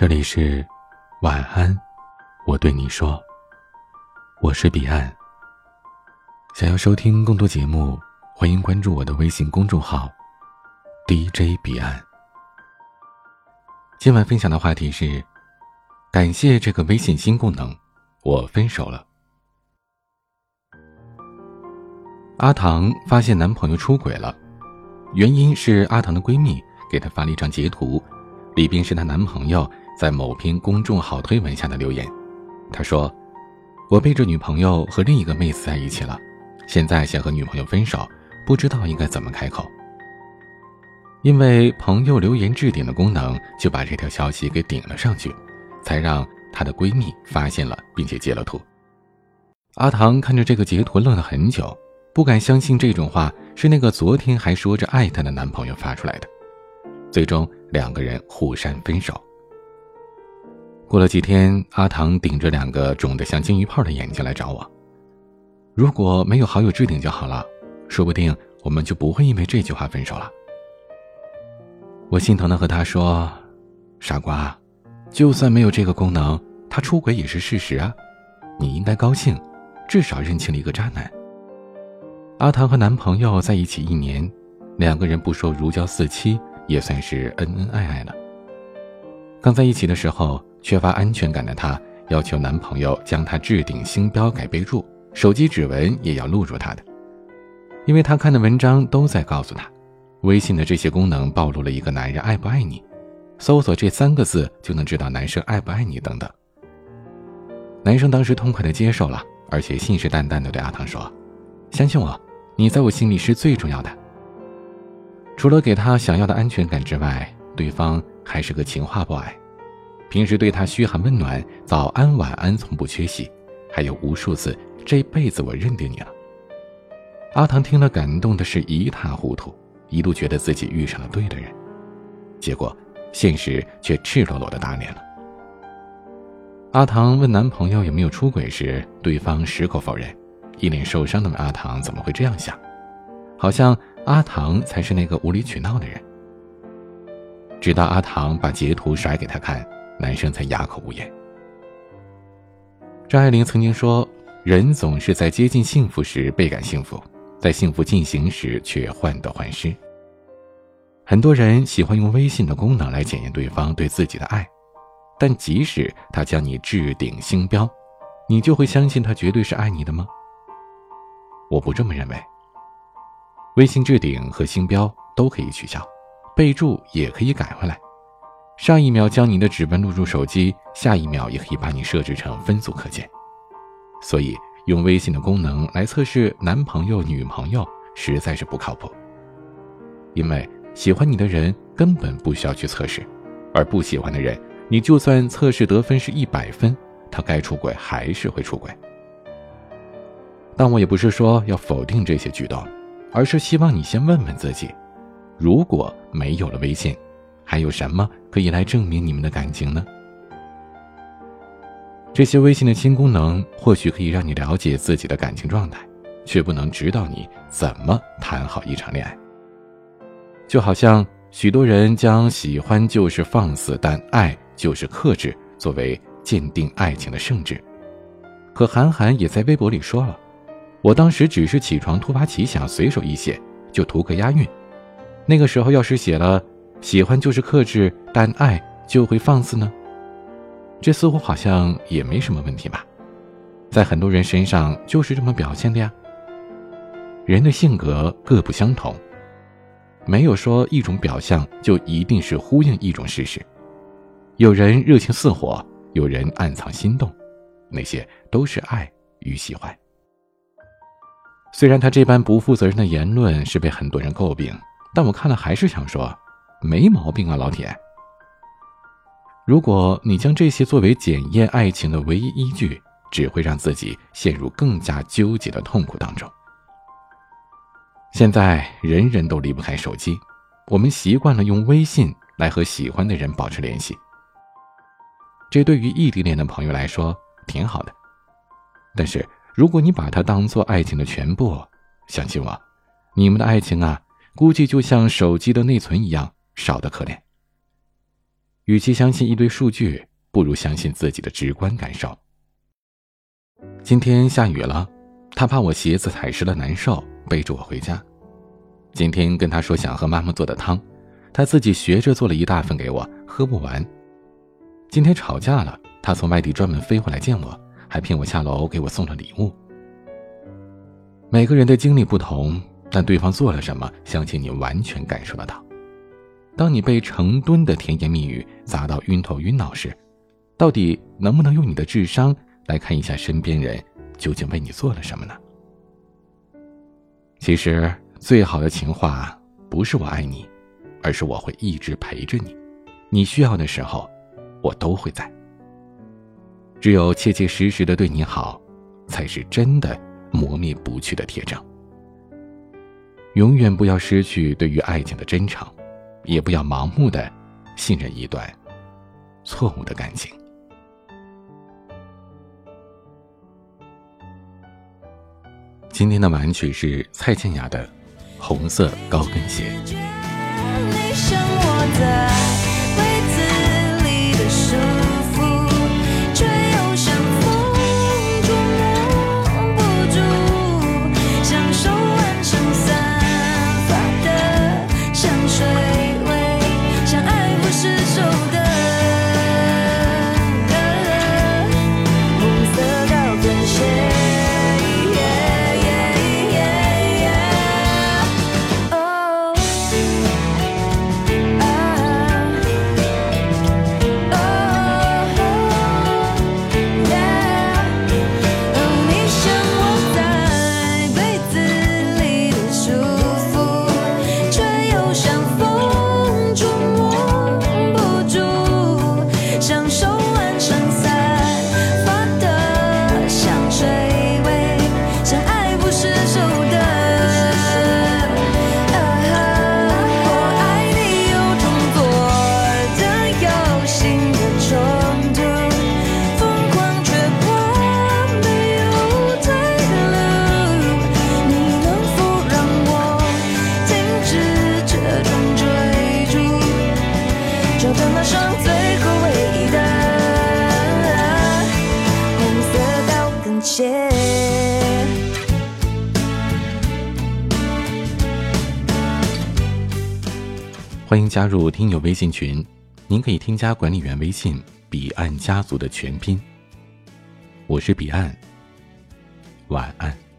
这里是晚安，我对你说，我是彼岸。想要收听更多节目，欢迎关注我的微信公众号 DJ 彼岸。今晚分享的话题是：感谢这个微信新功能，我分手了。阿唐发现男朋友出轨了，原因是阿唐的闺蜜给她发了一张截图，里边是她男朋友在某篇公众号推文下的留言。他说：“我背着女朋友和另一个妹子在一起了，现在想和女朋友分手，不知道应该怎么开口。”因为朋友留言置顶的功能，就把这条消息给顶了上去，才让她的闺蜜发现了，并且截了图。阿唐看着这个截图愣了很久。不敢相信这种话是那个昨天还说着爱她的男朋友发出来的，最终两个人互删分手。过了几天，阿唐顶着两个肿得像金鱼泡的眼睛来找我。如果没有好友置顶就好了，说不定我们就不会因为这句话分手了。我心疼的和他说：“傻瓜，就算没有这个功能，他出轨也是事实啊，你应该高兴，至少认清了一个渣男。”阿唐和男朋友在一起一年，两个人不说如胶似漆，也算是恩恩爱爱了。刚在一起的时候，缺乏安全感的她要求男朋友将她置顶星标改备注，手机指纹也要录入她的，因为她看的文章都在告诉她，微信的这些功能暴露了一个男人爱不爱你，搜索这三个字就能知道男生爱不爱你等等。男生当时痛快的接受了，而且信誓旦旦的对阿唐说：“相信我。”你在我心里是最重要的。除了给他想要的安全感之外，对方还是个情话 boy，平时对他嘘寒问暖，早安晚安从不缺席，还有无数次这辈子我认定你了。阿唐听了，感动的是一塌糊涂，一度觉得自己遇上了对的人，结果现实却赤裸裸的打脸了。阿唐问男朋友有没有出轨时，对方矢口否认。一脸受伤的阿唐：“怎么会这样想？好像阿唐才是那个无理取闹的人。”直到阿唐把截图甩给他看，男生才哑口无言。张爱玲曾经说：“人总是在接近幸福时倍感幸福，在幸福进行时却患得患失。”很多人喜欢用微信的功能来检验对方对自己的爱，但即使他将你置顶星标，你就会相信他绝对是爱你的吗？我不这么认为。微信置顶和星标都可以取消，备注也可以改回来。上一秒将你的指纹录入手机，下一秒也可以把你设置成分组可见。所以用微信的功能来测试男朋友、女朋友实在是不靠谱。因为喜欢你的人根本不需要去测试，而不喜欢的人，你就算测试得分是一百分，他该出轨还是会出轨。但我也不是说要否定这些举动，而是希望你先问问自己：如果没有了微信，还有什么可以来证明你们的感情呢？这些微信的新功能或许可以让你了解自己的感情状态，却不能指导你怎么谈好一场恋爱。就好像许多人将“喜欢就是放肆，但爱就是克制”作为鉴定爱情的圣旨，可韩寒也在微博里说了。我当时只是起床突发奇想，随手一写，就图个押韵。那个时候要是写了“喜欢就是克制，但爱就会放肆”呢？这似乎好像也没什么问题吧？在很多人身上就是这么表现的呀。人的性格各不相同，没有说一种表象就一定是呼应一种事实。有人热情似火，有人暗藏心动，那些都是爱与喜欢。虽然他这般不负责任的言论是被很多人诟病，但我看了还是想说，没毛病啊，老铁。如果你将这些作为检验爱情的唯一依据，只会让自己陷入更加纠结的痛苦当中。现在人人都离不开手机，我们习惯了用微信来和喜欢的人保持联系。这对于异地恋的朋友来说挺好的，但是。如果你把它当做爱情的全部，相信我，你们的爱情啊，估计就像手机的内存一样少得可怜。与其相信一堆数据，不如相信自己的直观感受。今天下雨了，他怕我鞋子踩湿了难受，背着我回家。今天跟他说想喝妈妈做的汤，他自己学着做了一大份给我，喝不完。今天吵架了，他从外地专门飞回来见我，还骗我下楼给我送了礼物。每个人的经历不同，但对方做了什么，相信你完全感受得到。当你被成吨的甜言蜜语砸到晕头晕脑时，到底能不能用你的智商来看一下身边人究竟为你做了什么呢？其实，最好的情话不是我爱你，而是我会一直陪着你，你需要的时候，我都会在。只有切切实实的对你好，才是真的磨灭不去的铁证。永远不要失去对于爱情的真诚。也不要盲目的信任一段错误的感情。今天的玩曲是蔡健雅的《红色高跟鞋》。切欢迎加入听友微信群，您可以添加管理员微信“彼岸家族”的全拼。我是彼岸，晚安。